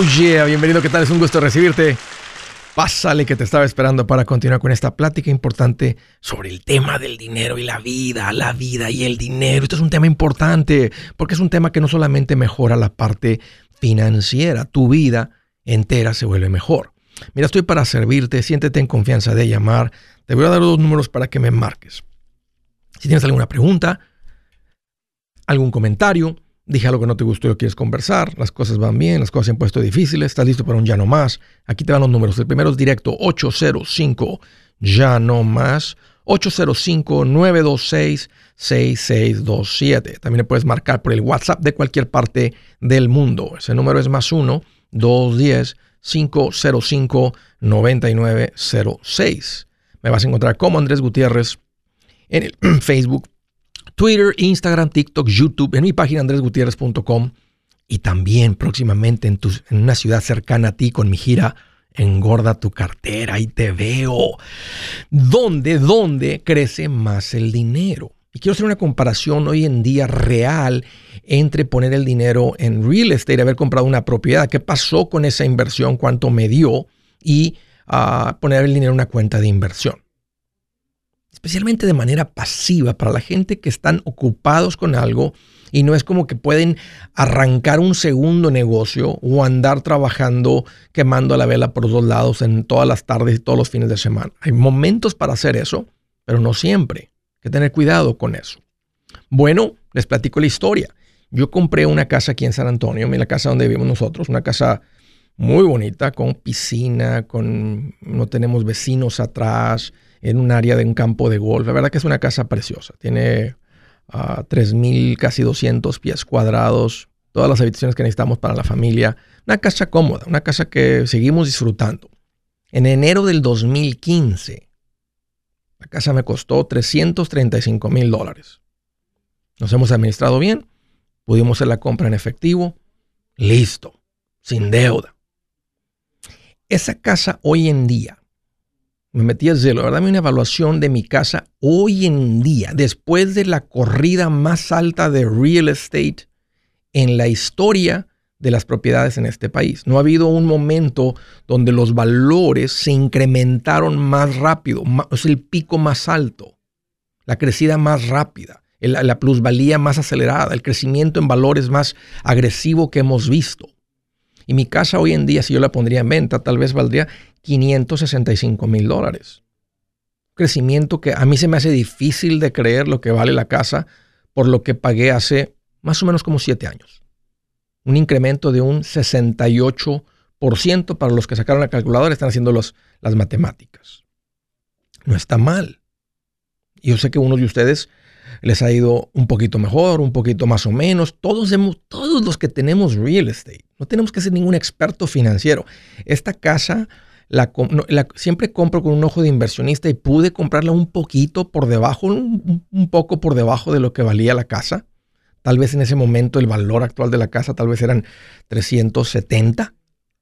Oh yeah, bienvenido, ¿qué tal? Es un gusto recibirte. Pásale que te estaba esperando para continuar con esta plática importante sobre el tema del dinero y la vida, la vida y el dinero. Esto es un tema importante porque es un tema que no solamente mejora la parte financiera, tu vida entera se vuelve mejor. Mira, estoy para servirte, siéntete en confianza de llamar. Te voy a dar dos números para que me marques. Si tienes alguna pregunta, algún comentario, dije algo que no te gustó y quieres conversar, las cosas van bien, las cosas se han puesto difíciles, estás listo para un ya no más. Aquí te van los números. El primero es directo 805 ya no más 805-926-6627. También le puedes marcar por el WhatsApp de cualquier parte del mundo. Ese número es más 1-210-505-9906. Me vas a encontrar como Andrés Gutiérrez en el Facebook, Twitter, Instagram, TikTok, YouTube, en mi página andresgutierrez.com y también próximamente en, en una ciudad cercana a ti con mi gira Engorda tu cartera y te veo. ¿Dónde, dónde crece más el dinero? Y quiero hacer una comparación hoy en día real entre poner el dinero en real estate, haber comprado una propiedad, qué pasó con esa inversión, cuánto me dio, y ah, poner el dinero en una cuenta de inversión especialmente de manera pasiva, para la gente que están ocupados con algo y no es como que pueden arrancar un segundo negocio o andar trabajando quemando la vela por dos lados en todas las tardes y todos los fines de semana. Hay momentos para hacer eso, pero no siempre. Hay que tener cuidado con eso. Bueno, les platico la historia. Yo compré una casa aquí en San Antonio, la casa donde vivimos nosotros, una casa muy bonita, con piscina, con no tenemos vecinos atrás, en un área de un campo de golf. La verdad que es una casa preciosa. Tiene uh, ah, 3.000, casi 200 pies cuadrados, todas las habitaciones que necesitamos para la familia. Una casa cómoda, una casa que seguimos disfrutando. En enero del 2015, la casa me costó 335 mil dólares. Nos hemos administrado bien, pudimos hacer la compra en efectivo, listo, sin deuda. Esa casa hoy en día me metí a Zillow, ¿verdad? Dame una evaluación de mi casa hoy en día, después de la corrida más alta de real estate en la historia de las propiedades en este país. No ha habido un momento donde los valores se incrementaron más rápido, es el pico más alto, la crecida más rápida, la plusvalía más acelerada, el crecimiento en valores más agresivo que hemos visto. Y mi casa hoy en día, si yo la pondría en venta, tal vez valdría 565 mil dólares. Crecimiento que a mí se me hace difícil de creer lo que vale la casa por lo que pagué hace más o menos como siete años. Un incremento de un 68% para los que sacaron la calculadora, están haciendo las matemáticas. No está mal. Yo sé que uno de ustedes les ha ido un poquito mejor, un poquito más o menos. Todos, todos los que tenemos real estate, no tenemos que ser ningún experto financiero. Esta casa la, siempre compro con un ojo de inversionista y pude comprarla un poquito por debajo, un, poco por debajo de lo que valía la casa. Tal vez en ese momento el valor actual de la casa tal vez eran 370.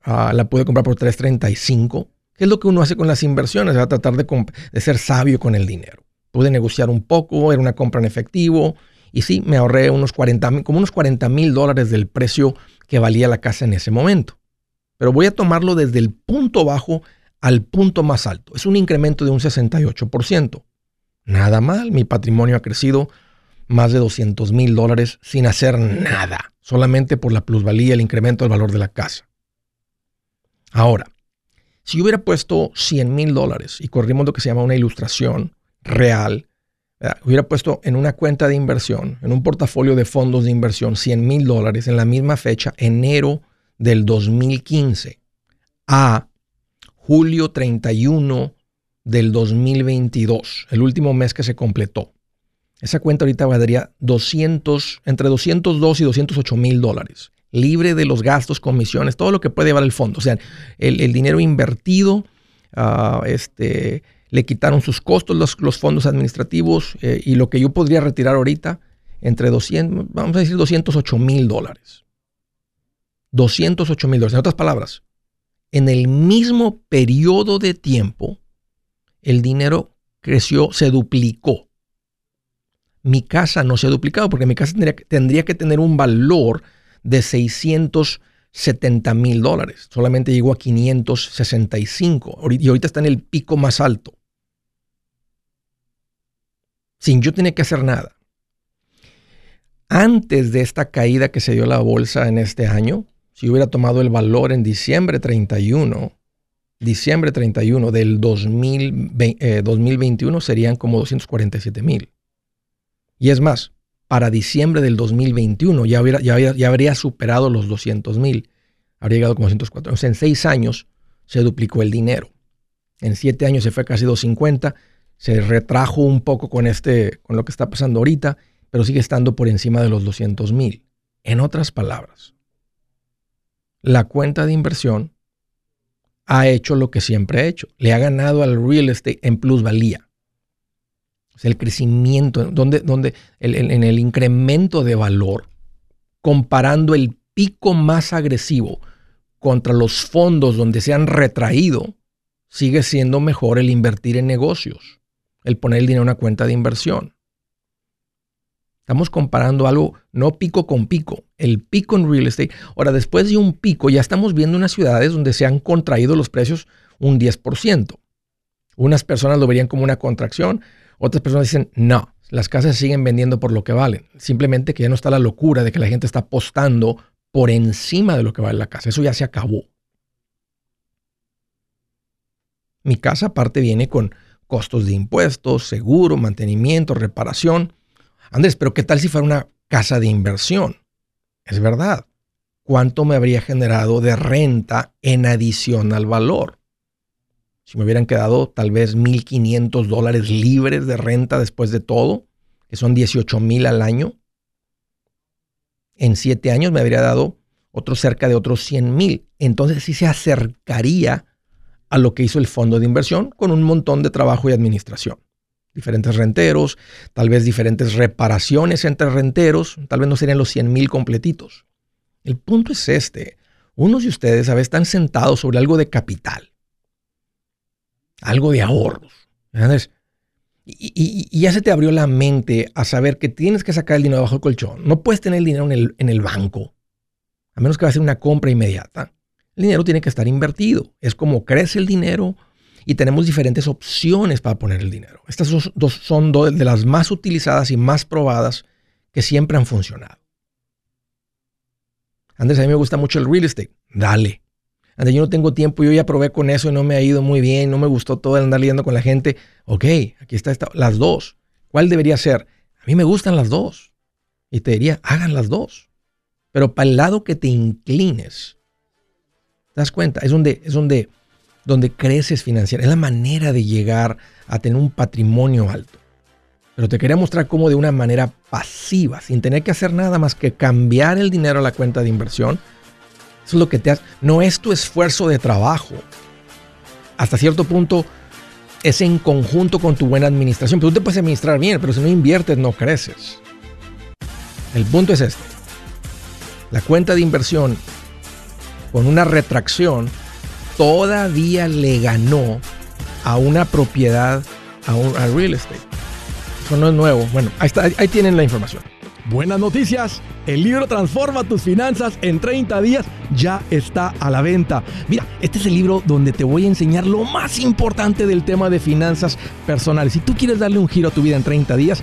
Ah, la pude comprar por 335. ¿Qué es lo que uno hace con las inversiones? Va a tratar de ser sabio con el dinero pude negociar un poco, era una compra en efectivo y sí, me ahorré unos 40, como unos 40 mil dólares del precio que valía la casa en ese momento. Pero voy a tomarlo desde el punto bajo al punto más alto. Es un incremento de un 68%. Nada mal, mi patrimonio ha crecido más de 200 mil dólares sin hacer nada, solamente por la plusvalía, el incremento del valor de la casa. Ahora, si yo hubiera puesto 100 mil dólares y corrimos lo que se llama una ilustración, real, hubiera puesto en una cuenta de inversión, en un portafolio de fondos de inversión, 100 mil dólares en la misma fecha, enero del 2015, a julio 31 del 2022, el último mes que se completó. Esa cuenta ahorita valdría 200, entre 202 y 208 mil dólares, libre de los gastos, comisiones, todo lo que puede llevar el fondo. O sea, el, dinero invertido, uh, este, le quitaron sus costos los, fondos administrativos eh, y lo que yo podría retirar ahorita entre 200, vamos a decir 208 mil dólares. 208 mil dólares. En otras palabras, en el mismo periodo de tiempo, el dinero creció, se duplicó. Mi casa no se ha duplicado porque mi casa tendría, tendría que tener un valor de 600 70 mil dólares. Solamente llegó a 565 y ahorita está en el pico más alto. Sin yo tener que hacer nada. Antes de esta caída que se dio la bolsa en este año, si hubiera tomado el valor en diciembre 31, diciembre 31 del 2021 eh, serían como 247 mil. Y es más, para diciembre del 2021 ya, ya, habría superado los 200 mil. Habría llegado como 104. O sea, en seis años se duplicó el dinero. En siete años se fue casi 250. Se retrajo un poco con, este, con lo que está pasando ahorita, pero sigue estando por encima de los 200 mil. En otras palabras, la cuenta de inversión ha hecho lo que siempre ha hecho. Le ha ganado al real estate en plusvalía el crecimiento, donde, donde en el incremento de valor, comparando el pico más agresivo contra los fondos donde se han retraído, sigue siendo mejor el invertir en negocios, el poner el dinero en una cuenta de inversión. Estamos comparando algo, no pico con pico, el pico en real estate. Ahora, después de un pico, ya estamos viendo unas ciudades donde se han contraído los precios un 10%. Unas personas lo verían como una contracción, otras personas dicen, no, las casas siguen vendiendo por lo que valen. Simplemente que ya no está la locura de que la gente está apostando por encima de lo que vale la casa. Eso ya se acabó. Mi casa aparte viene con costos de impuestos, seguro, mantenimiento, reparación. Andrés, pero ¿qué tal si fuera una casa de inversión? Es verdad. ¿Cuánto me habría generado de renta en adición al valor? si me hubieran quedado tal vez 1.500 dólares libres de renta después de todo, que son 18 mil al año, en siete años me habría dado otro cerca de otros 100 mil. Entonces sí se acercaría a lo que hizo el fondo de inversión con un montón de trabajo y administración. Diferentes renteros, tal vez diferentes reparaciones entre renteros, tal vez no serían los 100 mil completitos. El punto es este. Unos de ustedes a veces están sentados sobre algo de capital algo de ahorros. Y, ya se te abrió la mente a saber que tienes que sacar el dinero bajo el colchón. No puedes tener el dinero en el, en el banco, a menos que va a ser una compra inmediata. El dinero tiene que estar invertido. Es como crece el dinero y tenemos diferentes opciones para poner el dinero. Estas dos son dos de las más utilizadas y más probadas que siempre han funcionado. Andrés, a mí me gusta mucho el real estate. Dale yo no tengo tiempo, yo ya probé con eso y no me ha ido muy bien, no me gustó todo el andar lidiando con la gente. Ok, aquí está esta, las dos. ¿Cuál debería ser? A mí me gustan las dos. Y te diría, hagan las dos. Pero para el lado que te inclines, ¿te das cuenta? Es donde, es donde, donde creces financiera. Es la manera de llegar a tener un patrimonio alto. Pero te quería mostrar cómo de una manera pasiva, sin tener que hacer nada más que cambiar el dinero a la cuenta de inversión, eso es lo que te hace. No es tu esfuerzo de trabajo. Hasta cierto punto es en conjunto con tu buena administración. Pero tú te puedes administrar bien, pero si no inviertes no creces. El punto es este. La cuenta de inversión con una retracción todavía le ganó a una propiedad, a un real estate. Eso no es nuevo. Bueno, ahí, está, ahí tienen la información. Buenas noticias. El libro Transforma tus finanzas en 30 días ya está a la venta. Mira, este es el libro donde te voy a enseñar lo más importante del tema de finanzas personales. Si tú quieres darle un giro a tu vida en 30 días,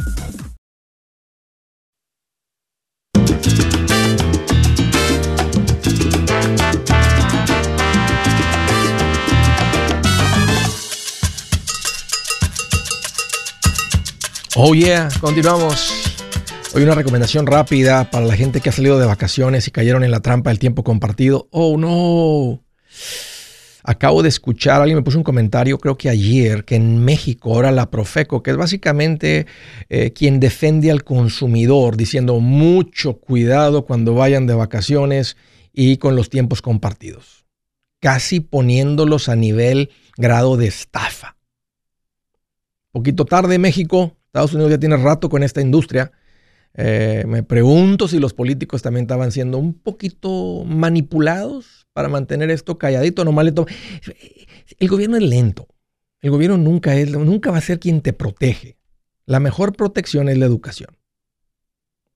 Oh yeah, continuamos. Hoy una recomendación rápida para la gente que ha salido de vacaciones y cayeron en la trampa del tiempo compartido. Oh no. Acabo de escuchar, alguien me puso un comentario, creo que ayer, que en México ahora la Profeco, que es básicamente eh, quien defiende al consumidor, diciendo mucho cuidado cuando vayan de vacaciones y con los tiempos compartidos, casi poniéndolos a nivel grado de estafa. Poquito tarde México, Estados Unidos ya tiene rato con esta industria. Eh, me pregunto si los políticos también estaban siendo un poquito manipulados para mantener esto calladito, no El gobierno es lento. El gobierno nunca, es, nunca va a ser quien te protege. La mejor protección es la educación.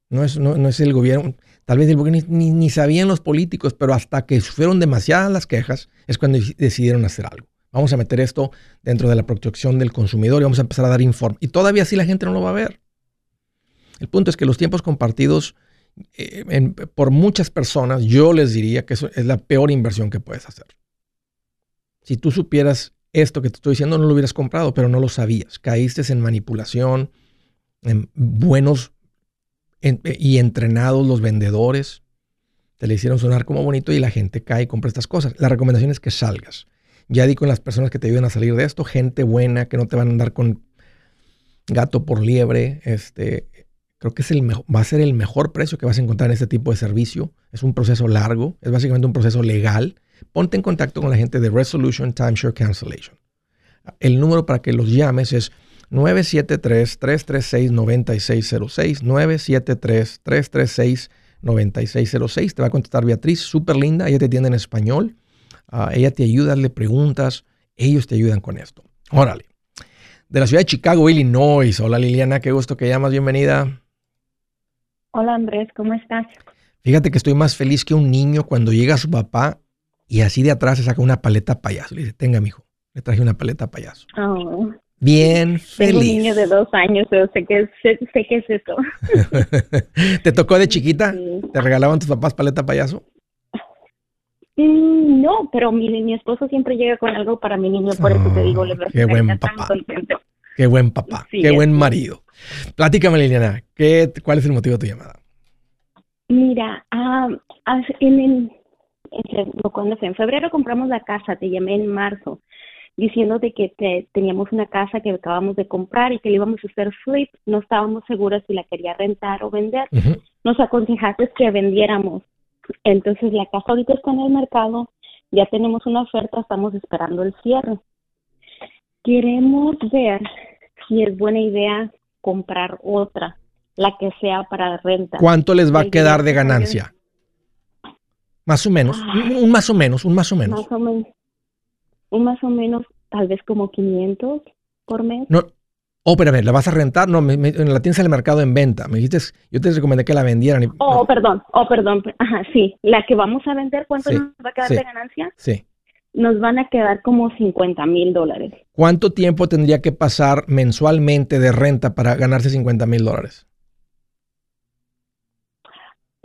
No es, no, es el gobierno. Tal vez ni, ni, sabían los políticos, pero hasta que fueron demasiadas las quejas es cuando decidieron hacer algo. Vamos a meter esto dentro de la protección del consumidor y vamos a empezar a dar informe. Y todavía así la gente no lo va a ver. El punto es que los tiempos compartidos, eh, por muchas personas, yo les diría que eso es la peor inversión que puedes hacer. Si tú supieras esto que te estoy diciendo, no lo hubieras comprado, pero no lo sabías. Caíste en manipulación, en buenos y entrenados los vendedores. Te le hicieron sonar como bonito y la gente cae y compra estas cosas. La recomendación es que salgas. Ya di con las personas que te ayudan a salir de esto, gente buena que no te van a andar con gato por liebre. Este, creo que es el va a ser el mejor precio que vas a encontrar en este tipo de servicio. Es un proceso largo, es básicamente un proceso legal. Ponte en contacto con la gente de Resolution Timeshare Cancellation. El número para que los llames es 973-336-9606. 973-336-9606. Te va a contestar Beatriz, súper linda. Ella te atiende en español. Ah, ella te ayuda, le preguntas, ellos te ayudan con esto. Órale. De la ciudad de Chicago, Illinois. Hola Liliana, qué gusto que llamas, bienvenida. Hola Andrés, ¿cómo estás? Fíjate que estoy más feliz que un niño cuando llega su papá y así de atrás se saca una paleta payaso. Le dice, tenga, mijo, le traje una paleta payaso. Oh. Bien feliz. Tengo un niño de dos años, pero sé que, sé, que es eso. ¿Te tocó de chiquita? ¿Te regalaban tus papás paleta payaso? Mm, no, pero mi, mi esposo siempre llega con algo para mi niño, por eso te digo, le Qué buen papá. Qué buen papá, qué buen marido. Platícame, Liliana, ¿qué, ¿cuál es el motivo de tu llamada? Mira, ah, en, en, cuando fue en febrero compramos la casa, te llamé en marzo diciéndote que teníamos una casa que acabamos de comprar y que le íbamos a hacer flip, no estábamos seguras si la quería rentar o vender. Nos aconsejaste que vendiéramos entonces la casa ahorita está en el mercado, ya tenemos una oferta, estamos esperando el cierre. Queremos ver si es buena idea comprar otra, la que sea para renta. ¿Cuánto les va a quedar de ganancia? Más o menos, un más o menos, un más o menos. Más o menos, un más o menos, tal vez como 500 por mes. No, Oh, espérame, ¿la vas a rentar? No, me, la tienes en el mercado en venta. Me dijiste, yo te recomendé que la vendieran. oh, perdón, oh, perdón. Ajá, sí. La que vamos a vender, ¿cuánto nos va a quedar de ganancia? Sí. Nos van a quedar como 50 mil dólares. ¿Cuánto tiempo tendría que pasar mensualmente de renta para ganarse 50 mil dólares?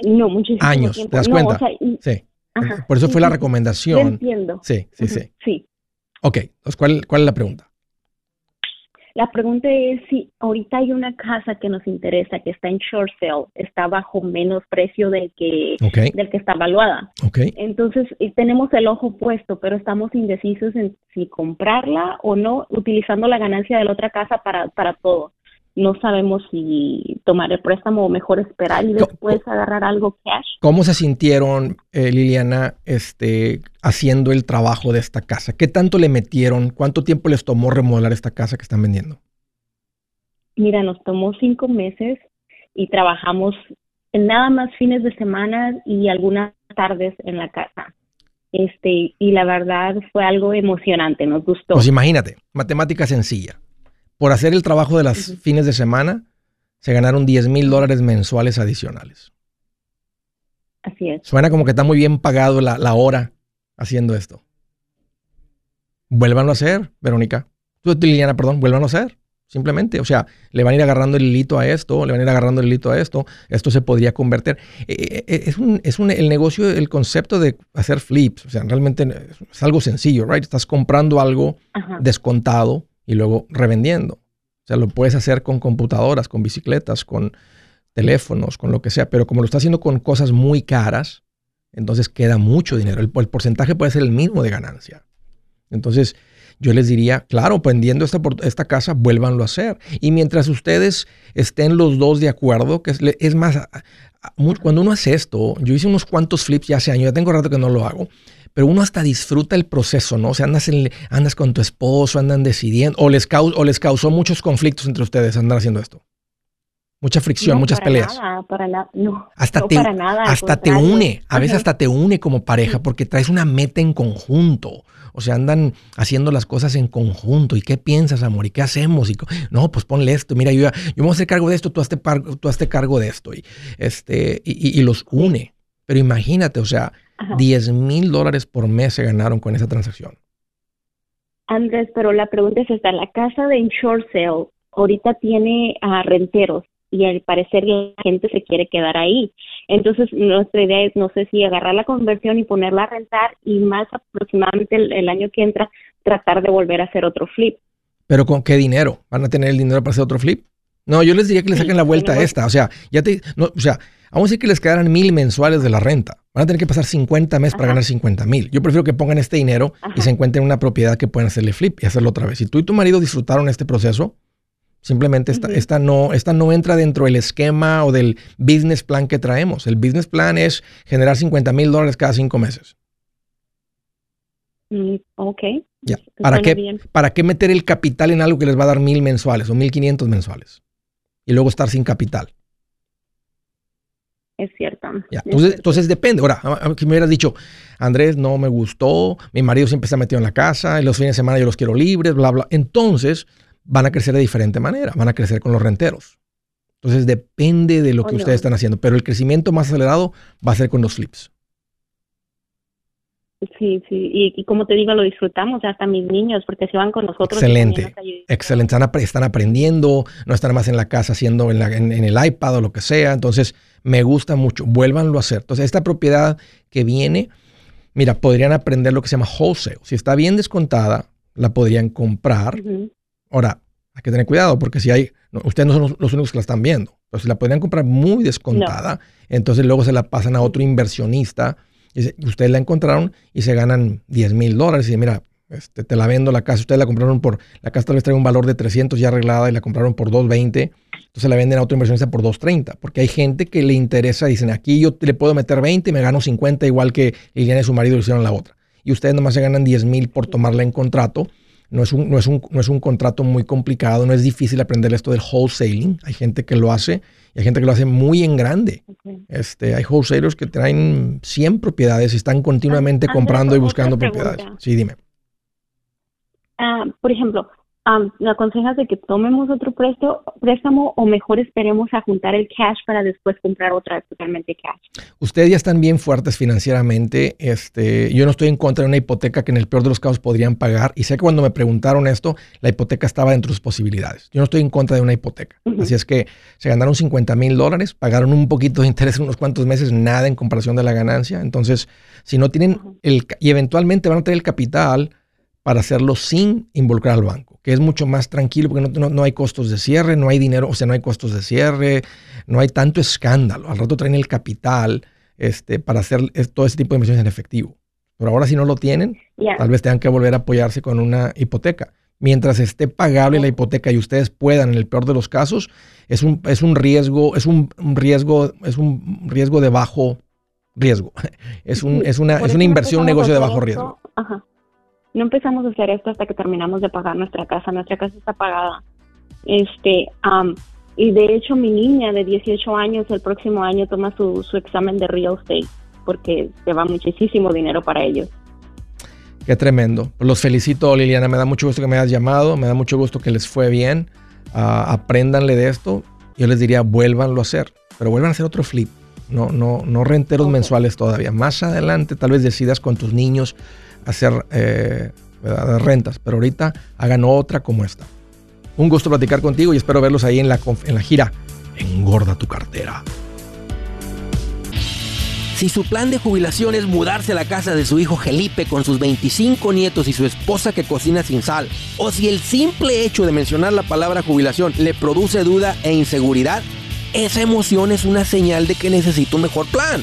No, muchísimo Años, ¿te das cuenta? sí. Ajá, Por eso fue la recomendación. entiendo. Sí, sí, sí. Sí. Ok, entonces, ¿cuál, ¿cuál es la pregunta? La pregunta es si ahorita hay una casa que nos interesa, que está en short sale, está bajo menos precio del que, del que está evaluada. Okay. Entonces, tenemos el ojo puesto, pero estamos indecisos en si comprarla o no, utilizando la ganancia de la otra casa para, para todo no sabemos si tomar el préstamo o mejor esperar y después agarrar algo cash. ¿Cómo se sintieron, eh, Liliana, este, haciendo el trabajo de esta casa? ¿Qué tanto le metieron? ¿Cuánto tiempo les tomó remodelar esta casa que están vendiendo? Mira, nos tomó cinco meses y trabajamos en nada más fines de semana y algunas tardes en la casa. Este, y la verdad fue algo emocionante, nos gustó. Pues imagínate, matemática sencilla por hacer el trabajo de las fines de semana, se ganaron 10 mil dólares mensuales adicionales. Así es. Suena como que está muy bien pagado la, hora haciendo esto. Vuélvanlo a hacer, Verónica. Tú, Liliana, perdón, vuélvanlo a hacer. Simplemente, o sea, le van a ir agarrando el hilito a esto, le van a ir agarrando el hilito a esto, esto se podría convertir. Eh, eh, eh, es, un, es un, el negocio, el concepto de hacer flips, o sea, realmente es algo sencillo, ¿right? Estás comprando algo descontado y luego revendiendo. O sea, lo puedes hacer con computadoras, con bicicletas, con teléfonos, con lo que sea, pero como lo está haciendo con cosas muy caras, entonces queda mucho dinero. El, porcentaje puede ser el mismo de ganancia. Entonces, yo les diría, claro, vendiendo esta, esta casa, vuélvanlo a hacer. Y mientras ustedes estén los dos de acuerdo, que es, es más, cuando uno hace esto, yo hice unos cuantos flips ya hace años, ya tengo rato que no lo hago, pero uno hasta disfruta el proceso, ¿no? O sea, andas, andas con tu esposo, andan decidiendo, o les, o les causó muchos conflictos entre ustedes andar haciendo esto. Mucha fricción, muchas peleas. Nada, para no, hasta te, para nada. Hasta te une, a veces hasta te une como pareja porque traes una meta en conjunto. O sea, andan haciendo las cosas en conjunto. ¿Y qué piensas, amor? ¿Y qué hacemos? Y, no, pues ponle esto. Mira, yo, yo me voy a hacer cargo de esto, tú hazte, tú hazte cargo de esto. Y, este, y, y los une. Pero imagínate, o sea, 10 mil dólares por mes se ganaron con esa transacción. Andrés, pero la pregunta es esta, la casa de Inshore Sale ahorita tiene a renteros y al parecer la gente se quiere quedar ahí. Entonces, nuestra idea es, no sé si agarrar la conversión y ponerla a rentar y más aproximadamente el, año que entra tratar de volver a hacer otro flip. ¿Pero con qué dinero? ¿Van a tener el dinero para hacer otro flip? No, yo les diría que le saquen la vuelta a esta. O sea, ya te, no, o sea, Vamos a decir que les quedaran mil mensuales de la renta. Van a tener que pasar 50 meses para ganar 50 mil. Yo prefiero que pongan este dinero y se encuentren una propiedad que puedan hacerle flip y hacerlo otra vez. Si tú y tu marido disfrutaron este proceso, simplemente esta, esta, no, esta no entra dentro del esquema o del business plan que traemos. El business plan es generar 50 mil dólares cada cinco meses. Mm, ok. Ya. ¿Para qué, ¿Para qué meter el capital en algo que les va a dar mil mensuales o mil quinientos mensuales? Y luego estar sin capital es cierto. entonces, depende. Ahora, si me hubieras dicho, Andrés, no me gustó, mi marido siempre está metido en la casa, y los fines de semana yo los quiero libres, bla, bla. Entonces, van a crecer de diferente manera, van a crecer con los renteros. Entonces, depende de lo que ustedes están haciendo, pero el crecimiento más acelerado va a ser con los flips. Sí, sí, y, como te digo, lo disfrutamos hasta mis niños, porque se van con nosotros. Excelente, excelente, están, aprendiendo, no están más en la casa haciendo en, en, el iPad o lo que sea, entonces me gusta mucho, vuélvanlo a hacer. Entonces, esta propiedad que viene, mira, podrían aprender lo que se llama wholesale. Si está bien descontada, la podrían comprar. Ahora, hay que tener cuidado porque si hay, ustedes no son los, únicos que la están viendo. Entonces, la podrían comprar muy descontada, entonces luego se la pasan a otro inversionista ustedes la encontraron y se ganan 10 mil dólares. Y mira, este, te la vendo la casa. Ustedes la compraron por, la casa tal vez trae un valor de 300 ya arreglada y la compraron por 220. Entonces la venden a otro inversionista por 230. Porque hay gente que le interesa, dicen, aquí yo le puedo meter 20 y me gano 50, igual que Liliana y su marido lo hicieron la otra. Y ustedes nomás se ganan 10 mil por tomarla en contrato. No es, un, no, es un, no es un contrato muy complicado, no es difícil aprender esto del wholesaling. Hay gente que lo hace y hay gente que lo hace muy en grande. Este, hay wholesalers que traen 100 propiedades y están continuamente comprando y buscando propiedades. Sí, dime. Ah, por ejemplo, ¿me aconsejas de que tomemos otro préstamo o mejor esperemos a juntar el cash para después comprar otra totalmente cash? Ustedes ya están bien fuertes financieramente. Este, yo no estoy en contra de una hipoteca que en el peor de los casos podrían pagar. Y sé que cuando me preguntaron esto, la hipoteca estaba dentro de sus posibilidades. Yo no estoy en contra de una hipoteca. Así es que se ganaron 50 mil dólares, pagaron un poquito de interés en unos cuantos meses, nada en comparación de la ganancia. Entonces, si no tienen el, y eventualmente van a tener el capital para hacerlo sin involucrar al banco, que es mucho más tranquilo porque no, hay costos de cierre, no hay dinero, o sea, no hay costos de cierre, no hay tanto escándalo. Al rato traen el capital este, para hacer todo ese tipo de inversiones en efectivo. Pero ahora si no lo tienen, tal vez tengan que volver a apoyarse con una hipoteca. Mientras esté pagable la hipoteca y ustedes puedan, en el peor de los casos, es un, es un riesgo, es un, riesgo, es un riesgo de bajo riesgo. Es, un, es una, es una inversión, un negocio de bajo riesgo. Ajá no empezamos a hacer esto hasta que terminamos de pagar nuestra casa. Nuestra casa está pagada. Este, y de hecho mi niña de 18 años el próximo año toma su, su examen de real estate porque se va muchísimo dinero para ellos. Qué tremendo. Los felicito, Liliana. Me da mucho gusto que me hayas llamado. Me da mucho gusto que les fue bien. Uh, apréndanle de esto. Yo les diría, vuélvanlo a hacer. Pero vuelvan a hacer otro flip. No, no, no renteros mensuales todavía. Más adelante, tal vez decidas con tus niños hacer eh, rentas, pero ahorita hagan otra como esta. Un gusto platicar contigo y espero verlos ahí en la, en la gira. Engorda tu cartera. Si su plan de jubilación es mudarse a la casa de su hijo Felipe con sus 25 nietos y su esposa que cocina sin sal, o si el simple hecho de mencionar la palabra jubilación le produce duda e inseguridad, esa emoción es una señal de que necesita un mejor plan.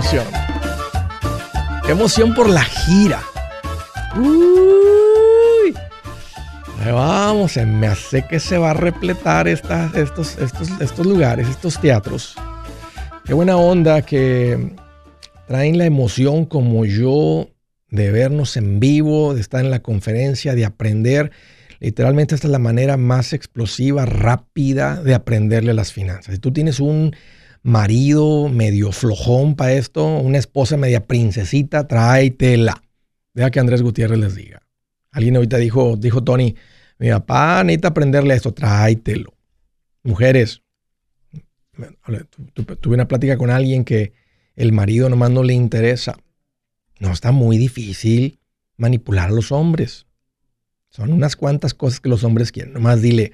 Emoción. Qué emoción por la gira. Uy. vamos, se me hace que se va a repletar estos, estos, estos lugares, estos teatros. Qué buena onda que traen la emoción como yo de vernos en vivo, de estar en la conferencia, de aprender. Literalmente esta es la manera más explosiva, rápida de aprenderle las finanzas. Si tú tienes un marido medio flojón para esto, una esposa media princesita, tráetela. Deja que Andrés Gutiérrez les diga. Alguien ahorita dijo, dijo Tony, mi papá necesita aprenderle esto, tráetelo. Mujeres, tuve una plática con alguien que el marido nomás no le interesa. No, está muy difícil manipular a los hombres. Son unas cuantas cosas que los hombres quieren. Nomás dile,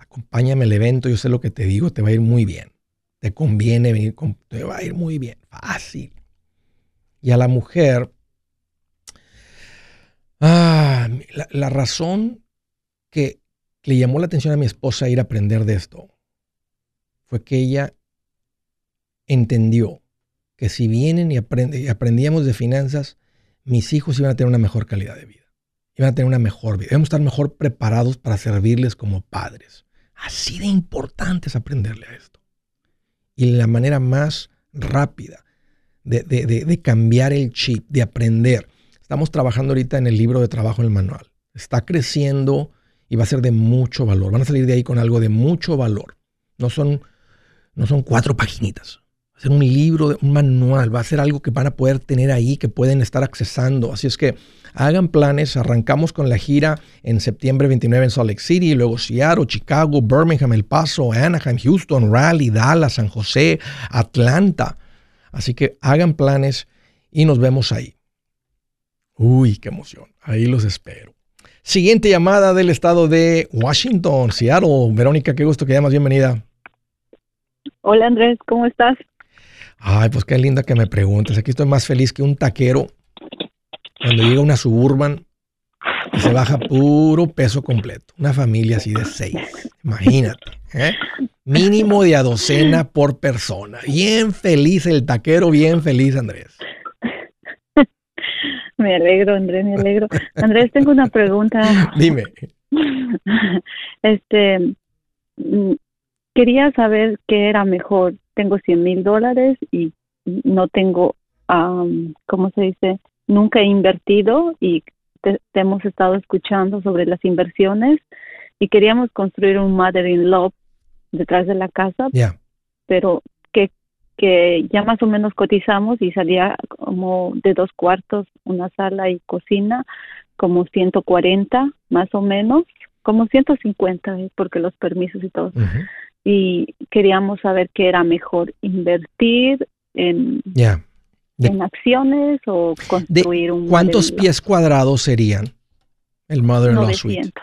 acompáñame al evento, yo sé lo que te digo, te va a ir muy bien te conviene venir, con, te va a ir muy bien, fácil. Y a la mujer, ah, la, razón que le llamó la atención a mi esposa a ir a aprender de esto fue que ella entendió que si vienen y, y aprendíamos de finanzas, mis hijos iban a tener una mejor calidad de vida, iban a tener una mejor vida, debemos estar mejor preparados para servirles como padres. Así de importante es aprenderle a esto y la manera más rápida de, cambiar el chip, de aprender. Estamos trabajando ahorita en el libro de trabajo, el manual. Está creciendo y va a ser de mucho valor. Van a salir de ahí con algo de mucho valor. No son, no son cuatro paginitas. Ser un libro, un manual. Va a ser algo que van a poder tener ahí, que pueden estar accesando. Así es que Hagan planes, arrancamos con la gira en septiembre 29 en Salt Lake City, luego Seattle, Chicago, Birmingham, El Paso, Anaheim, Houston, Raleigh, Dallas, San José, Atlanta. Así que hagan planes y nos vemos ahí. Uy, qué emoción. Ahí los espero. Siguiente llamada del estado de Washington, Seattle. Verónica, qué gusto que llamas. Bienvenida. Hola Andrés, ¿cómo estás? Ay, pues qué linda que me preguntes. Aquí estoy más feliz que un taquero cuando llega una suburban y se baja puro peso completo. Una familia así de seis. Imagínate. ¿eh? Mínimo de a docena por persona. Bien feliz el taquero, bien feliz Andrés. Me alegro, Andrés, me alegro. Andrés, tengo una pregunta. Dime. Este, mm, quería saber qué era mejor. Tengo 100 mil dólares y no tengo, am, ¿cómo se dice? Nunca he invertido y te, te hemos estado escuchando sobre las inversiones y queríamos construir un mother-in-law detrás de la casa, pero que, que ya más o menos cotizamos y salía como de dos cuartos, una sala y cocina, como 140 más o menos, como 150 eh, porque los permisos y todo. Y queríamos saber qué era mejor, invertir en. De- en acciones o De- construir un ¿Cuántos pies cuadrados serían el mother-in-law suite? 900.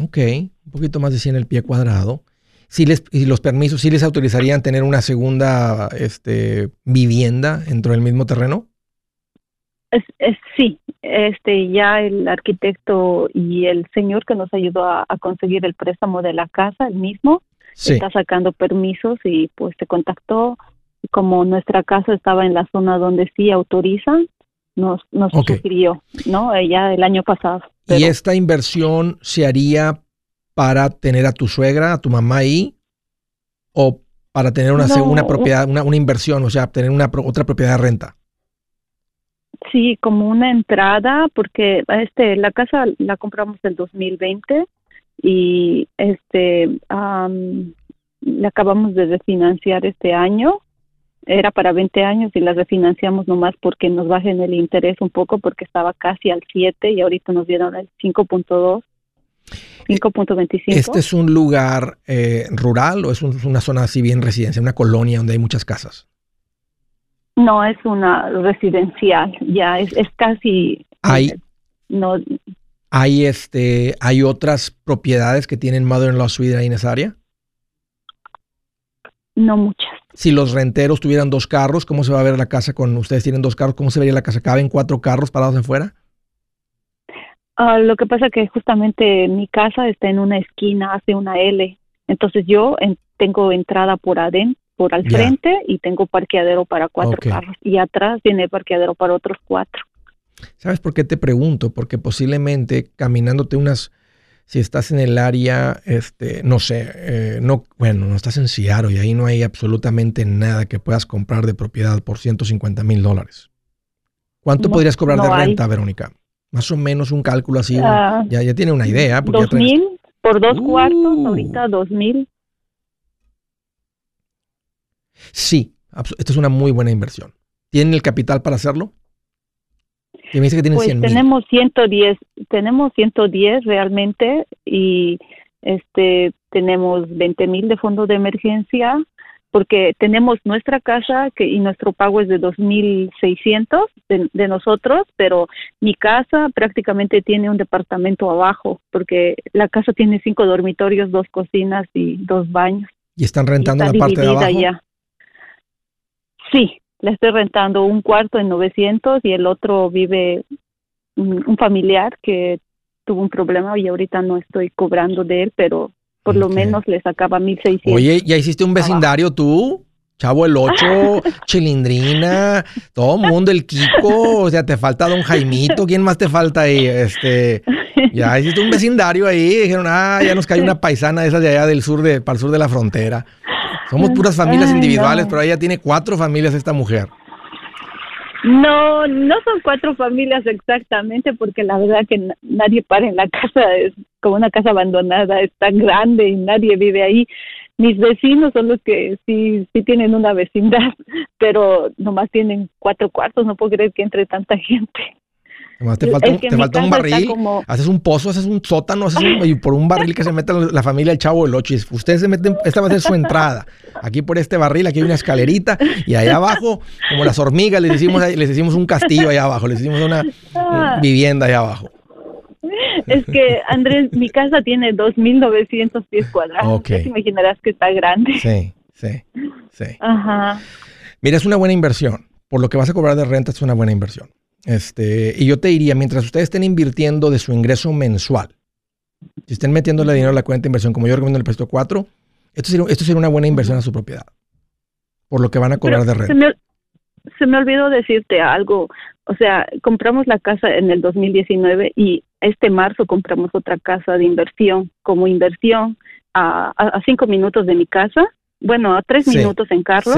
Ok, un poquito más de 100 el pie cuadrado. Si les, y los permisos, ¿sí les autorizarían tener una segunda este, vivienda dentro del mismo terreno? Es, es- sí, este ya el arquitecto y el señor que nos ayudó a, a conseguir el préstamo de la casa, el mismo, Sí. está sacando permisos y pues se contactó. Como nuestra casa estaba en la zona donde sí autorizan, nos, nos sugirió, ¿no? Ya el año pasado. ¿Y esta inversión se haría para tener a tu suegra, a tu mamá ahí? ¿O para tener una, No. una propiedad, una, una inversión, o sea, tener una otra propiedad de renta? Sí, como una entrada, porque este la casa la compramos el 2020 y este am, la acabamos de refinanciar este año. Era para 20 años y la refinanciamos nomás porque nos bajen el interés un poco porque estaba casi al 7 y ahorita nos dieron el 5.2, 5.25. ¿Este es un lugar eh, rural o es un- una zona así bien residencia, una colonia donde hay muchas casas? No es una residencial, ya es, es casi Hay, no hay, este, ¿Hay otras propiedades que tienen mother-in-law suite ahí en esa área? no muchas. Si los renteros tuvieran dos carros, ¿cómo se va a ver la casa con ustedes tienen dos carros? ¿Cómo se vería la casa? ¿Caben cuatro carros parados afuera? Ah, lo que pasa que justamente mi casa está en una esquina, hace una L. Entonces yo en- tengo entrada por adentro, por al frente y tengo parqueadero para cuatro carros. Y atrás tiene parqueadero para otros cuatro. ¿Sabes por qué te pregunto? Porque posiblemente caminándote unas, si estás en el área, este, no sé, eh, no, bueno, no estás en Seattle y ahí no hay absolutamente nada que puedas comprar de propiedad por 150 mil dólares. ¿Cuánto No, podrías cobrar de hay. renta, Verónica? Más o menos un cálculo así, Ah, ya, ya tiene una idea. Porque ya Dos traes- mil por dos Uh. cuartos, ahorita dos mil. Sí, esto es una muy buena inversión. ¿Tienen el capital para hacerlo? Que me dice que tienen Pues 100 mil. tenemos 110, tenemos 110 realmente y este tenemos 20 mil de fondo de emergencia porque tenemos nuestra casa que y nuestro pago es de 2.600 de, de nosotros, pero mi casa prácticamente tiene un departamento abajo porque la casa tiene cinco dormitorios, dos cocinas y dos baños. ¿Y están y rentando está la parte de abajo? ya. Sí, le estoy rentando un cuarto en 900 y el otro vive un, un familiar que tuvo un problema y ahorita no estoy cobrando de él, pero por lo menos le sacaba 1600. Oye, ¿ya hiciste un vecindario tú? Chavo el 8, Chilindrina, todo mundo, el Kiko, o sea, te falta Don Jaimito, ¿quién más te falta ahí? Este, ya hiciste un vecindario ahí, dijeron, ah, ya nos cae una paisana de esas de allá del sur, de, para el sur de la frontera. Somos puras familias Ay, individuales, no. pero ella tiene cuatro familias esta mujer. No, no son cuatro familias exactamente, porque la verdad que na- nadie para en la casa, es como una casa abandonada, está grande y nadie vive ahí. Mis vecinos son los que sí, sí tienen una vecindad, pero nomás tienen cuatro cuartos, no puedo creer que entre tanta gente. Además, te falta, un, que te mi falta un casa está barril, como- haces un pozo, haces un sótano, haces un, y por un barril que se meta la familia del Chavo del 8. Ustedes se meten, esta va a ser su entrada. Aquí por este barril, aquí hay una escalerita, y allá abajo, como las hormigas, les hicimos, les hicimos un castillo allá abajo, les hicimos una Ah. vivienda allá abajo. Es que, Andrés, mi casa tiene 2.900 pies cuadrados. Ok. Ya te imaginarás que está grande. Sí, sí, sí. Ajá. Mira, es una buena inversión. Por lo que vas a cobrar de renta es una buena inversión. Este, y yo te diría, mientras ustedes estén invirtiendo de su ingreso mensual, si estén metiéndole dinero a la cuenta de inversión, como yo recomiendo el presto 4, esto sería, esto sería una buena inversión a su propiedad. Por lo que van a cobrar Pero de se renta. me, se me olvidó decirte algo. O sea, compramos la casa en el 2019 y este marzo compramos otra casa de inversión, como inversión a, a, cinco minutos de mi casa, bueno, a tres minutos en carro.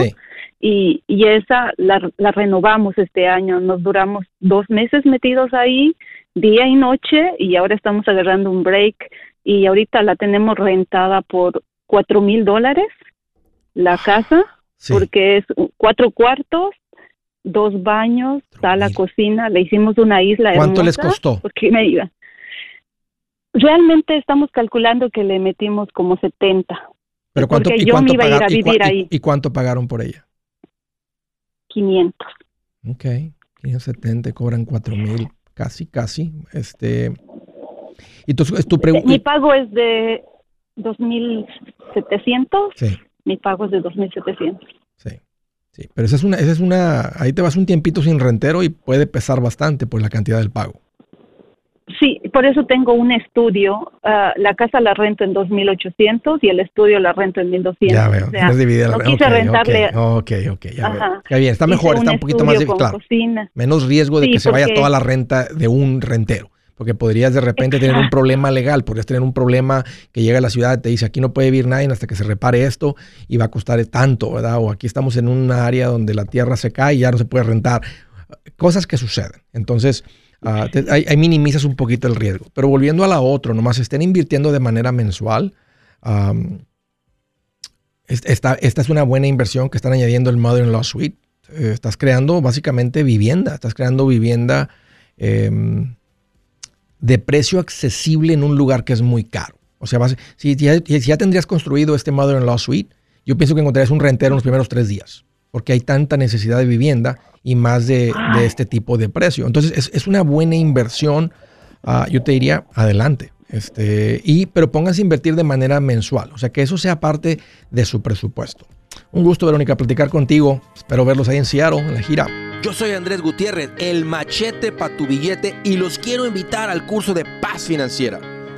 Y, y esa la, la renovamos este año. Nos duramos dos meses metidos ahí, día y noche, y ahora estamos agarrando un break. Y ahorita la tenemos rentada por cuatro mil dólares la casa, porque es cuatro cuartos, dos baños, sala, cocina. Le hicimos una isla. ¿Cuánto les costó? Porque me iba. Realmente estamos calculando que le metimos como 70. ¿Pero cuánto, porque yo me iba a ir a vivir ahí. ¿Y cuánto pagaron por ella? 500. Ok, 570, cobran 4 mil, casi, casi. Este, y tu, es tu pregunta. Mi pago es de 2.700. Sí. Mi pago es de 2.700. Sí. Sí, pero esa es una, esa es una, ahí te vas un tiempito sin rentero y puede pesar bastante por la cantidad del pago. Sí, por eso tengo un estudio. Ah, la casa la rento en 2.800 y el estudio la rento en 1.200. Ya veo, o sea, dividida no quise rentarle. Ok, ok, ya veo. Está bien, está mejor, está un poquito más de, claro, menos riesgo de que se vaya toda la renta de un rentero. Porque podrías de repente tener un problema legal, podrías tener un problema que llega a la ciudad y te dice aquí no puede vivir nadie hasta que se repare esto y va a costar tanto, ¿verdad? O aquí estamos en un área donde la tierra se cae y ya no se puede rentar. Cosas que suceden. Entonces, Ah, ahí, minimizas un poquito el riesgo. Pero volviendo a la otra, nomás estén invirtiendo de manera mensual. esta, esta, es una buena inversión que están añadiendo el Mother-in-Law Suite. Eh, estás creando básicamente vivienda. Estás creando vivienda em, de precio accesible en un lugar que es muy caro. O sea, si, ya, si ya tendrías construido este Mother-in-Law Suite, yo pienso que encontrarías un rentero en los primeros tres días porque hay tanta necesidad de vivienda y más de, este tipo de precio. Entonces es, una buena inversión, ah, yo te diría, adelante. Este, y, pero pónganse a invertir de manera mensual, o sea que eso sea parte de su presupuesto. Un gusto, Verónica, platicar contigo. Espero verlos ahí en Seattle, en la gira. Yo soy Andrés Gutiérrez, el machete para tu billete, y los quiero invitar al curso de paz financiera.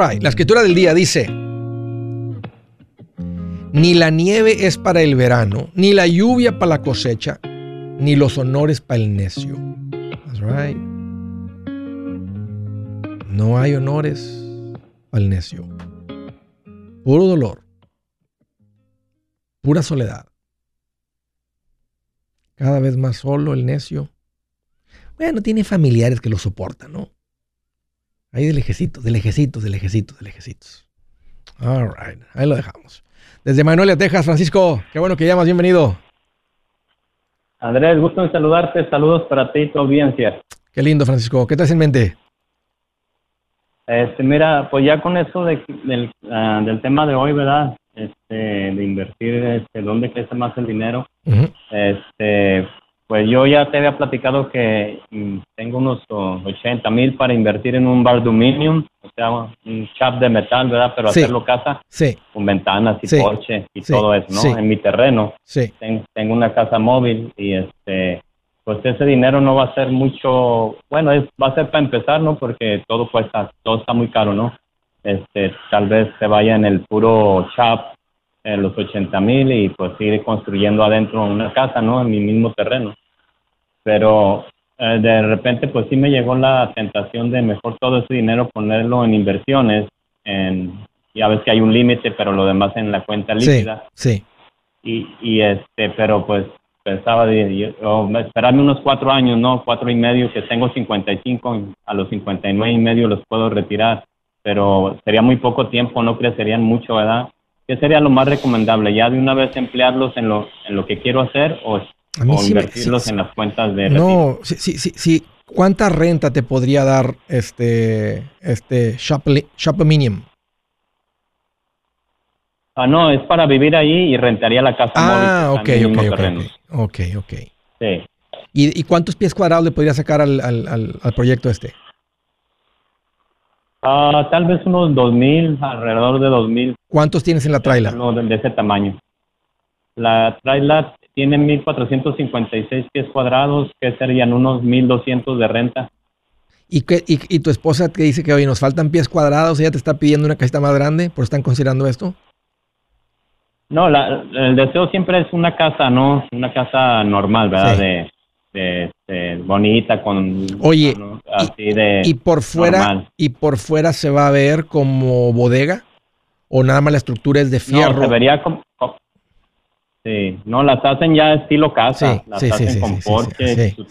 La escritura del día dice, ni la nieve es para el verano, ni la lluvia para la cosecha, ni los honores para el necio. No hay honores para el necio. Puro dolor. Pura soledad. Cada vez más solo el necio. Bueno, tiene familiares que lo soportan, ¿no? Ahí de lejecitos, de lejecitos, de lejecitos, de lejecitos. All right, ahí lo dejamos. Desde Magnolia, Texas, Francisco, qué bueno que llamas, bienvenido. Andrés, gusto en saludarte, saludos para ti y tu audiencia. Qué lindo, Francisco, ¿qué traes en mente? Este, mira, pues ya con eso de, del, ah, del tema de hoy, ¿verdad? Este, de invertir, este, dónde crece más el dinero. Este, pues yo ya te había platicado que mm, tengo unos 80 mil para invertir en un bar de aluminium, o sea, un chap de metal, ¿verdad? Pero hacerlo casa, sí. con ventanas y porche y todo eso, ¿no? En mi terreno. Sí. Tengo, una casa móvil y este, pues ese dinero no va a ser mucho, bueno, es, va a ser para empezar, ¿no? Porque todo cuesta, todo está muy caro, ¿no? Este, tal vez se vaya en el puro chap en los 80 mil y pues ir construyendo adentro una casa, ¿no? En mi mismo terreno. Pero eh, de repente pues sí me llegó la tentación de mejor todo ese dinero ponerlo en inversiones, en, ya ves que hay un límite, pero lo demás en la cuenta líquida. Sí. Y, y este, pero pues pensaba de, esperarme unos cuatro años, ¿no? Cuatro y medio, que tengo 55, a los 59 y medio los puedo retirar, pero sería muy poco tiempo, no crecerían mucho, ¿verdad? ¿Qué sería lo más recomendable? ¿Ya de una vez emplearlos en lo, en lo que quiero hacer o o invertirlos en las cuentas de No, sí, sí, sí, sí. ¿Cuánta renta te podría dar este, este Shop, Shopominium? Ah, no, es para vivir ahí y rentaría la casa ah, móvil. Ah, ok, ok, ok, ok. Sí. ¿Y, cuántos pies cuadrados le podría sacar al, al, al, proyecto este? Ah, tal vez unos 2.000, alrededor de 2.000. ¿Cuántos tienes en la trailer? No, de, de ese tamaño. La trailer tiene 1.456 pies cuadrados, que serían unos 1.200 de renta. ¿Y, qué, y, tu esposa te dice que hoy nos faltan pies cuadrados, ella te está pidiendo una casita más grande, ¿por están considerando esto? No, el deseo siempre es una casa, ¿no? Una casa normal, ¿verdad? De, de, bonita, con... Oye, así de... Y por fuera, ¿y por fuera se va a ver como bodega? ¿O nada más la estructura es de fierro? No, se vería como, Sí, no, las hacen ya estilo casa, las hacen con porche, su,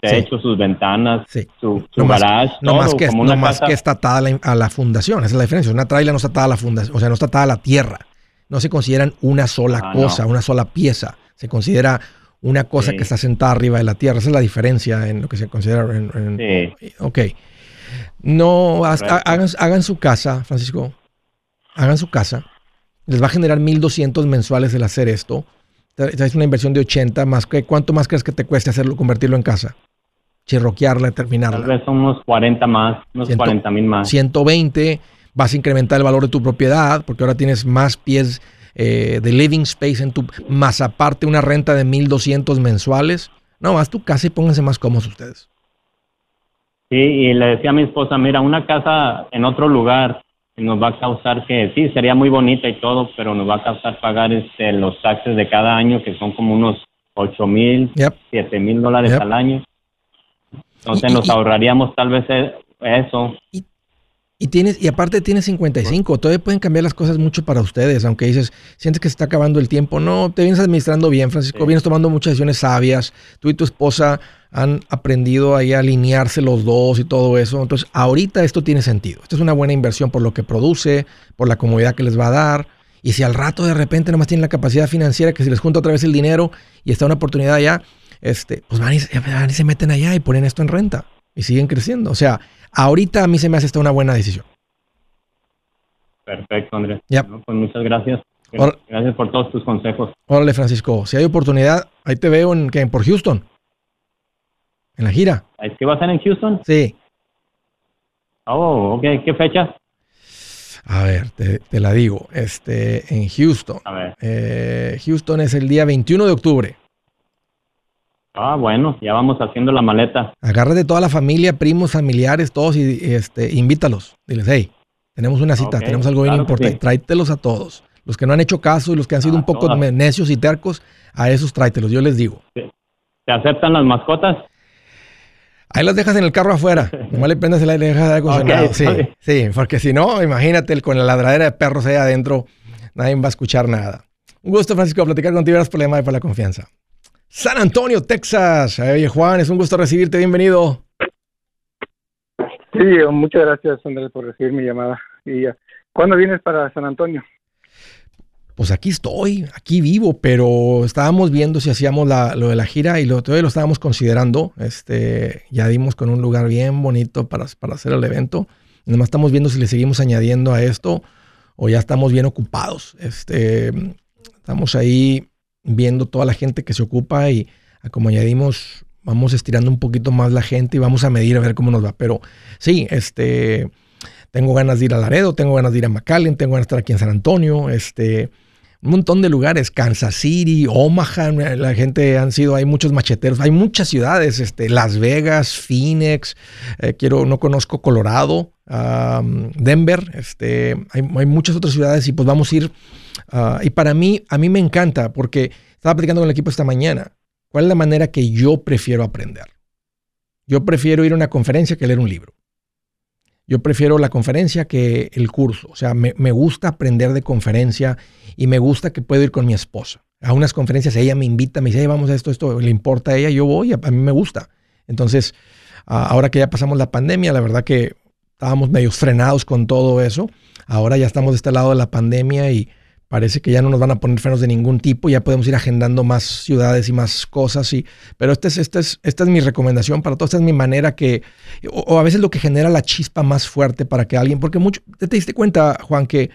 techo, sus ventanas, su, su garage, no más que, no más que está atada a la, fundación, esa es la diferencia. Una trailer no está atada a la fundación, o sea, no está atada a la tierra. No se consideran una sola ah, cosa, una sola pieza. Se considera una cosa que está sentada arriba de la tierra. Esa es la diferencia en lo que se considera. En, Ok. No, hagan, hagan su casa, Francisco. Hagan su casa les va a generar 1.200 mensuales el hacer esto. Es una inversión de 80, más que, ¿cuánto más crees que te cueste hacerlo, convertirlo en casa? Chirroquearla, terminarla. Tal vez son unos 40 más, unos 40 mil más. 120, vas a incrementar el valor de tu propiedad, porque ahora tienes más pies eh, de living space en tu, más aparte una renta de 1.200 mensuales. No, haz tu casa y pónganse más cómodos ustedes. Sí, y le decía a mi esposa, mira, una casa en otro lugar nos va a causar que sí, sería muy bonita y todo, pero nos va a causar pagar este, los taxes de cada año, que son como unos 8 mil, 7 mil dólares al año. Entonces nos ahorraríamos tal vez e, eso. Y, tienes, y aparte tienes 55, todavía pueden cambiar las cosas mucho para ustedes, aunque dices, sientes que se está acabando el tiempo. No, te vienes administrando bien, Francisco, vienes tomando muchas decisiones sabias. Tú y tu esposa han aprendido ahí a alinearse los dos y todo eso. Entonces, ahorita esto tiene sentido. Esto es una buena inversión por lo que produce, por la comodidad que les va a dar. Y si al rato de repente nomás tienen la capacidad financiera que se les junta otra vez el dinero y está una oportunidad allá, este, pues van y, se meten allá y ponen esto en renta y siguen creciendo. O sea, ahorita a mí se me hace esta una buena decisión. Perfecto, Andrés. pues muchas gracias. Gracias por todos tus consejos. Órale, Francisco. Si hay oportunidad, ahí te veo en, en por Houston. En la gira. ¿Es que va a ser en Houston? Sí. Oh, ok. ¿Qué fecha? A ver, te, la digo. Este, en Houston. A ver. Eh, Houston es el día 21 de octubre. Ah, bueno, ya vamos haciendo la maleta. Agárrate toda la familia, primos, familiares, todos y este, invítalos. Diles, hey, tenemos una cita, tenemos algo bien importante. Tráetelos a todos. Los que no han hecho caso y los que han sido un poco necios y tercos, a esos tráetelos, yo les digo. ¿Se aceptan las mascotas? Ahí las dejas en el carro afuera. Nomás le prendes el aire y dejas de acondicionado. sí, sí, porque si no, imagínate con la ladradera de perros ahí adentro, nadie va a escuchar nada. Un gusto, Francisco, platicar contigo. Gracias por la llamada y por la confianza. San Antonio, Texas. Oye, Juan, es un gusto recibirte. Bienvenido. Sí, muchas gracias, Andrés, por recibir mi llamada. ¿Y cuándo vienes para San Antonio? pues aquí estoy, aquí vivo, pero estábamos viendo si hacíamos lo de la gira y lo, todavía lo estábamos considerando. Este, ya dimos con un lugar bien bonito para, para hacer el evento. Nomás estamos viendo si le seguimos añadiendo a esto o ya estamos bien ocupados. Este, estamos ahí viendo toda la gente que se ocupa y como añadimos, vamos estirando un poquito más la gente y vamos a medir a ver cómo nos va. Pero sí, este, tengo ganas de ir a Laredo, tengo ganas de ir a McAllen, tengo ganas de estar aquí en San Antonio. Este, un montón de lugares, Kansas City, Omaha, la gente han sido, hay muchos macheteros, hay muchas ciudades, este, Las Vegas, Phoenix, eh, quiero, no conozco Colorado, Denver, este, hay, muchas otras ciudades y pues vamos a ir. Ah, y para mí, a mí me encanta porque estaba platicando con el equipo esta mañana, ¿cuál es la manera que yo prefiero aprender? Yo prefiero ir a una conferencia que leer un libro. Yo prefiero la conferencia que el curso. O sea, me, gusta aprender de conferencia y me gusta que puedo ir con mi esposa. A unas conferencias ella me invita, me dice, vamos a esto, esto, le importa a ella, yo voy, a, mí me gusta. Entonces, ahora que ya pasamos la pandemia, la verdad que estábamos medio frenados con todo eso. Ahora ya estamos de este lado de la pandemia y Parece que ya no nos van a poner frenos de ningún tipo, ya podemos ir agendando más ciudades y más cosas. Y, pero esta es, esta, es, esta es mi recomendación para todos, esta es mi manera que, o, a veces lo que genera la chispa más fuerte para que alguien, porque mucho, te, diste cuenta, Juan, que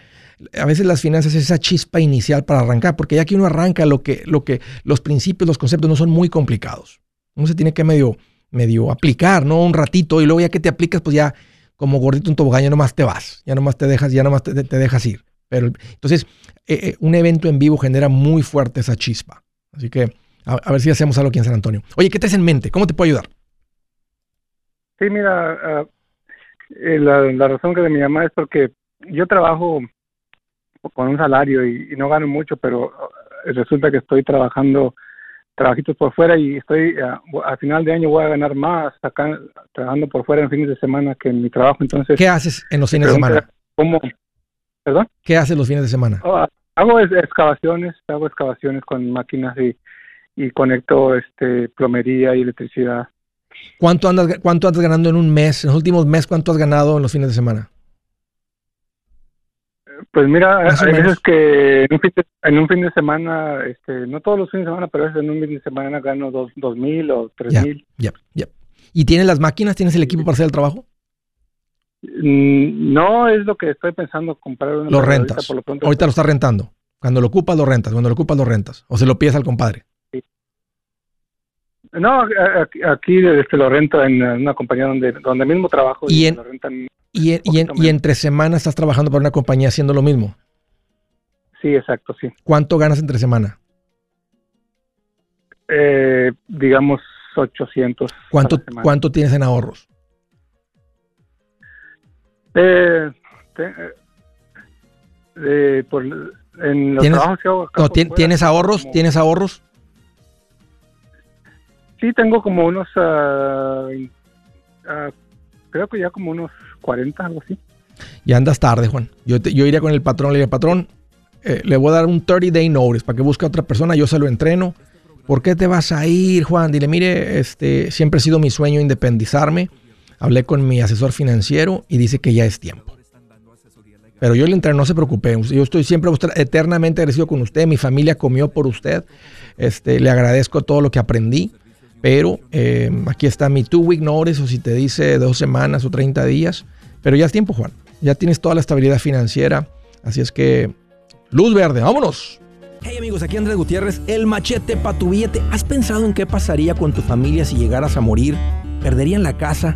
a veces las finanzas es esa chispa inicial para arrancar, porque ya que uno arranca, lo que, lo que, los principios, los conceptos no son muy complicados. Uno se tiene que medio, medio aplicar, ¿no? Un ratito, y luego ya que te aplicas, pues ya como gordito un tobogán, ya nomás te vas, ya nomás te dejas, ya nomás te dejas ir. Pero entonces, eh, eh, un evento en vivo genera muy fuerte esa chispa. Así que a, ver si hacemos algo aquí en San Antonio. Oye, ¿qué te hace en mente? ¿Cómo te puedo ayudar? Sí, mira, ah, eh, la, razón que me llama es porque yo trabajo con un salario y, no gano mucho, pero resulta que estoy trabajando trabajitos por fuera y estoy a, a, final de año voy a ganar más acá trabajando por fuera en fines de semana que en mi trabajo. Entonces, ¿qué haces en los fines de semana? ¿Cómo? ¿Perdón? ¿Qué haces los fines de semana? Oh, hago excavaciones, hago excavaciones con máquinas y, y conecto este plomería y electricidad. ¿Cuánto andas, ¿Cuánto andas ganando en un mes? En los últimos meses, ¿cuánto has ganado en los fines de semana? Pues mira, hay veces que en un, fin de, en un fin de semana, este, no todos los fines de semana, pero a veces en un fin de semana gano dos, dos mil o tres mil. Ya, ya. ¿Y tienes las máquinas? ¿Tienes el equipo para hacer el trabajo? Mm, no es lo que estoy pensando comprar. Una lo rentas. Por lo pronto ahorita lo estás rentando. Cuando lo ocupas, lo rentas. Cuando lo ocupas, lo rentas. O se lo pides al compadre. No, aquí este, lo rento en una compañía donde, donde mismo trabajo. Y, en, lo rentan y, y, entre semanas estás trabajando para una compañía haciendo lo mismo. Sí, exacto, sí. ¿Cuánto ganas entre semana? Eh, digamos 800. ¿Cuánto, ¿Cuánto tienes en ahorros? Eh, eh, por, en los ¿Tienes, ¿Tienes ahorros? ¿Tienes ahorros? Sí, tengo como unos, uh, uh, creo que ya como unos 40, algo así. Ya andas tarde, Juan. Yo, yo iría con el patrón, le diría, patrón, eh, le voy a dar un 30 day notice para que busque a otra persona, yo se lo entreno. ¿Por qué te vas a ir, Juan? Dile, mire, este, siempre ha sido mi sueño independizarme Hablé con mi asesor financiero y dice que ya es tiempo. Pero yo le entreno, no se preocupe. Yo estoy siempre eternamente agradecido con usted. Mi familia comió por usted. Este, le agradezco todo lo que aprendí. Pero eh, aquí está mi two week notice, o si te dice dos semanas o 30 días. Pero ya es tiempo, Juan. Ya tienes toda la estabilidad financiera. Así es que, luz verde, vámonos. Hey amigos, aquí Andrés Gutiérrez, el machete para tu billete. ¿Has pensado en qué pasaría con tu familia si llegaras a morir? ¿Perderían la casa?